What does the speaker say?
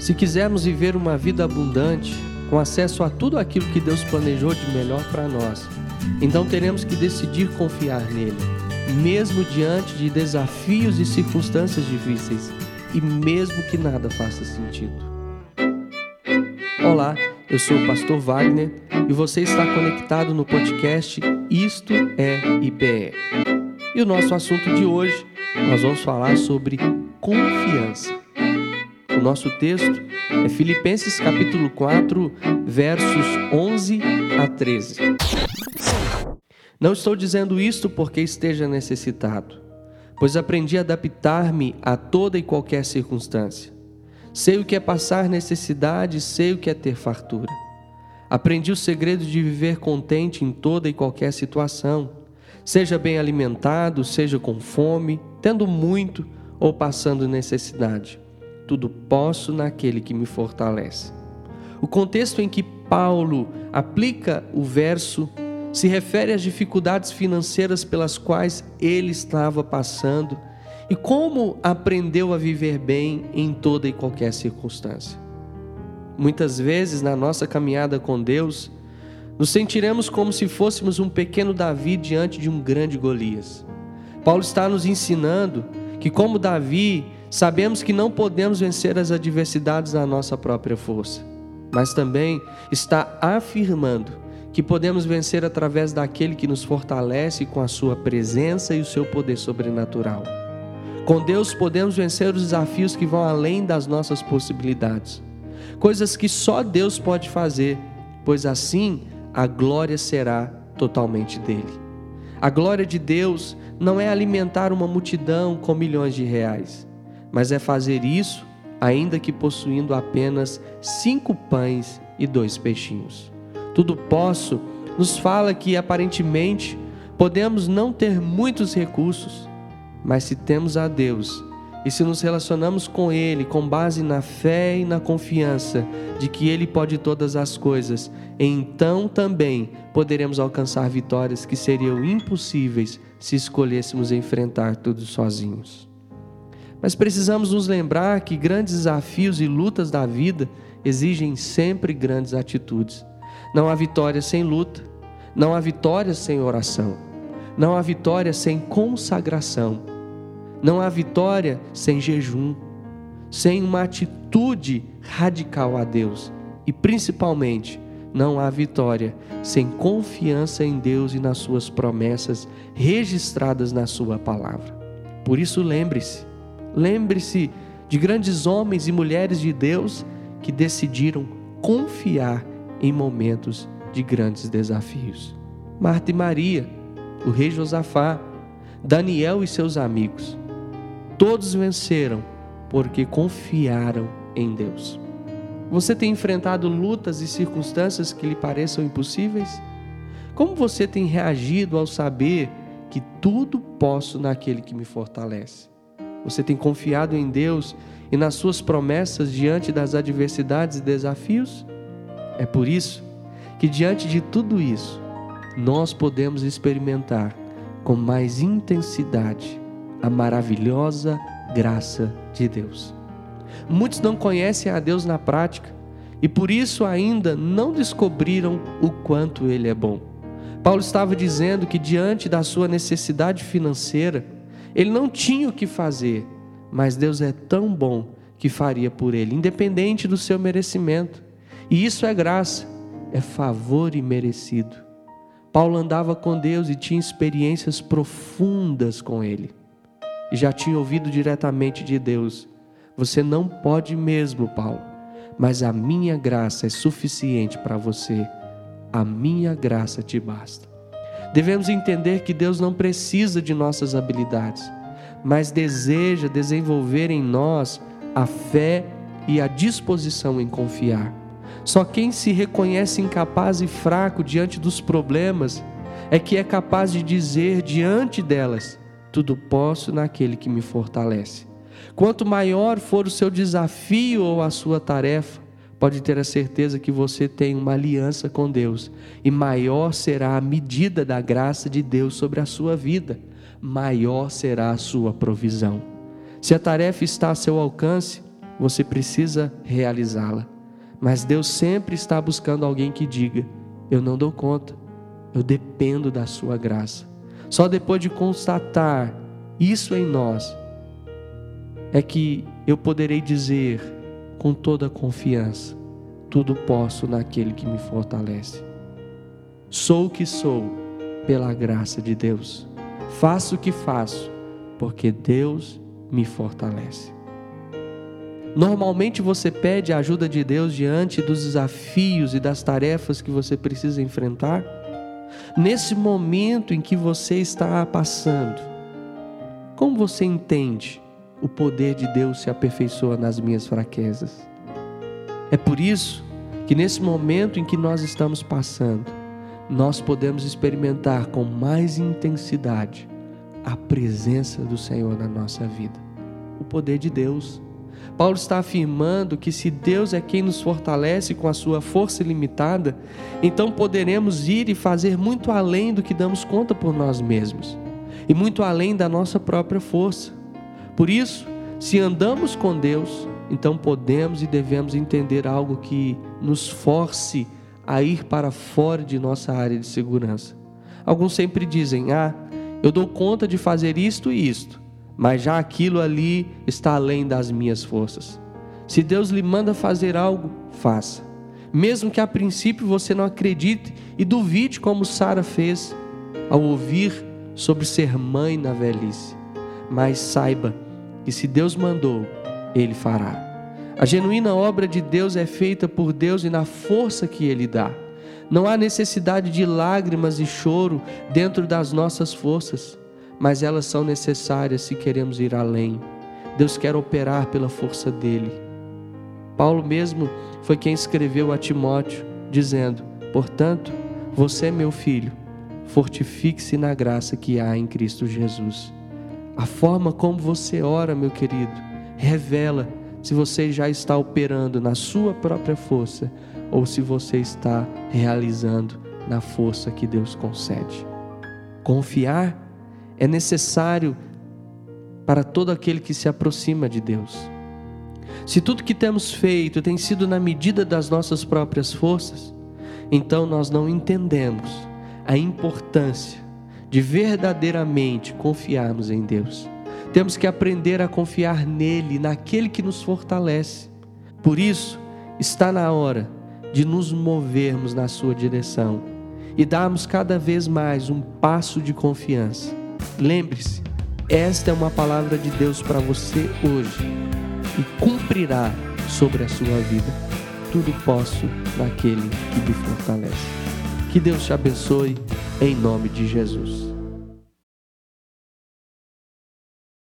Se quisermos viver uma vida abundante, com acesso a tudo aquilo que Deus planejou de melhor para nós, então teremos que decidir confiar nele, mesmo diante de desafios e circunstâncias difíceis, e mesmo que nada faça sentido. Olá, eu sou o pastor Wagner e você está conectado no podcast Isto é IPE. E o nosso assunto de hoje, nós vamos falar sobre confiança. O nosso texto é Filipenses capítulo 4, versos 11 a 13. Não estou dizendo isto porque esteja necessitado, pois aprendi a adaptar-me a toda e qualquer circunstância. Sei o que é passar necessidade, sei o que é ter fartura. Aprendi o segredo de viver contente em toda e qualquer situação, seja bem alimentado, seja com fome, tendo muito ou passando necessidade. Tudo posso naquele que me fortalece. O contexto em que Paulo aplica o verso se refere às dificuldades financeiras pelas quais ele estava passando e como aprendeu a viver bem em toda e qualquer circunstância. Muitas vezes na nossa caminhada com Deus, nos sentiremos como se fôssemos um pequeno Davi diante de um grande Golias. Paulo está nos ensinando que, como Davi, sabemos que não podemos vencer as adversidades na nossa própria força, mas também está afirmando que podemos vencer através daquele que nos fortalece com a sua presença e o seu poder sobrenatural. Com Deus podemos vencer os desafios que vão além das nossas possibilidades, coisas que só Deus pode fazer, pois assim a glória será totalmente dele. A glória de Deus não é alimentar uma multidão com milhões de reais, mas é fazer isso ainda que possuindo apenas cinco pães e dois peixinhos. Tudo posso nos fala que aparentemente podemos não ter muitos recursos, mas se temos a Deus e se nos relacionamos com Ele com base na fé e na confiança de que Ele pode todas as coisas, então também poderemos alcançar vitórias que seriam impossíveis se escolhêssemos enfrentar tudo sozinhos. Mas precisamos nos lembrar que grandes desafios e lutas da vida exigem sempre grandes atitudes. Não há vitória sem luta, não há vitória sem oração, não há vitória sem consagração não há vitória sem jejum, sem uma atitude radical a Deus. E principalmente, não há vitória sem confiança em Deus e nas suas promessas registradas na Sua palavra. Por isso, lembre-se, lembre-se de grandes homens e mulheres de Deus que decidiram confiar em momentos de grandes desafios. Marta e Maria, o rei Josafá, Daniel e seus amigos. Todos venceram porque confiaram em Deus. Você tem enfrentado lutas e circunstâncias que lhe pareçam impossíveis? Como você tem reagido ao saber que tudo posso naquele que me fortalece? Você tem confiado em Deus e nas suas promessas diante das adversidades e desafios? É por isso que, diante de tudo isso, nós podemos experimentar com mais intensidade a maravilhosa graça de Deus. Muitos não conhecem a Deus na prática e por isso ainda não descobriram o quanto Ele é bom. Paulo estava dizendo que diante da sua necessidade financeira, ele não tinha o que fazer, mas Deus é tão bom que faria por ele, independente do seu merecimento. E isso é graça, é favor imerecido. Paulo andava com Deus e tinha experiências profundas com Ele e já tinha ouvido diretamente de Deus: Você não pode mesmo, Paulo, mas a minha graça é suficiente para você. A minha graça te basta. Devemos entender que Deus não precisa de nossas habilidades, mas deseja desenvolver em nós a fé e a disposição em confiar. Só quem se reconhece incapaz e fraco diante dos problemas é que é capaz de dizer diante delas: tudo posso naquele que me fortalece. Quanto maior for o seu desafio ou a sua tarefa, pode ter a certeza que você tem uma aliança com Deus e maior será a medida da graça de Deus sobre a sua vida, maior será a sua provisão. Se a tarefa está a seu alcance, você precisa realizá-la. Mas Deus sempre está buscando alguém que diga: Eu não dou conta, eu dependo da Sua graça. Só depois de constatar isso em nós, é que eu poderei dizer com toda confiança: Tudo posso naquele que me fortalece. Sou o que sou pela graça de Deus. Faço o que faço porque Deus me fortalece. Normalmente você pede a ajuda de Deus diante dos desafios e das tarefas que você precisa enfrentar? Nesse momento em que você está passando, como você entende o poder de Deus se aperfeiçoa nas minhas fraquezas? É por isso que nesse momento em que nós estamos passando, nós podemos experimentar com mais intensidade a presença do Senhor na nossa vida, o poder de Deus Paulo está afirmando que se Deus é quem nos fortalece com a sua força ilimitada, então poderemos ir e fazer muito além do que damos conta por nós mesmos e muito além da nossa própria força. Por isso, se andamos com Deus, então podemos e devemos entender algo que nos force a ir para fora de nossa área de segurança. Alguns sempre dizem: Ah, eu dou conta de fazer isto e isto mas já aquilo ali está além das minhas forças. Se Deus lhe manda fazer algo, faça. Mesmo que a princípio você não acredite e duvide como Sara fez ao ouvir sobre ser mãe na velhice. Mas saiba que se Deus mandou, ele fará. A genuína obra de Deus é feita por Deus e na força que ele dá. Não há necessidade de lágrimas e choro dentro das nossas forças mas elas são necessárias se queremos ir além. Deus quer operar pela força dele. Paulo mesmo foi quem escreveu a Timóteo, dizendo: Portanto, você, meu filho, fortifique-se na graça que há em Cristo Jesus. A forma como você ora, meu querido, revela se você já está operando na sua própria força ou se você está realizando na força que Deus concede. Confiar é necessário para todo aquele que se aproxima de Deus. Se tudo que temos feito tem sido na medida das nossas próprias forças, então nós não entendemos a importância de verdadeiramente confiarmos em Deus. Temos que aprender a confiar nele, naquele que nos fortalece. Por isso, está na hora de nos movermos na sua direção e darmos cada vez mais um passo de confiança Lembre-se, esta é uma palavra de Deus para você hoje e cumprirá sobre a sua vida. Tudo posso naquele que me fortalece. Que Deus te abençoe em nome de Jesus.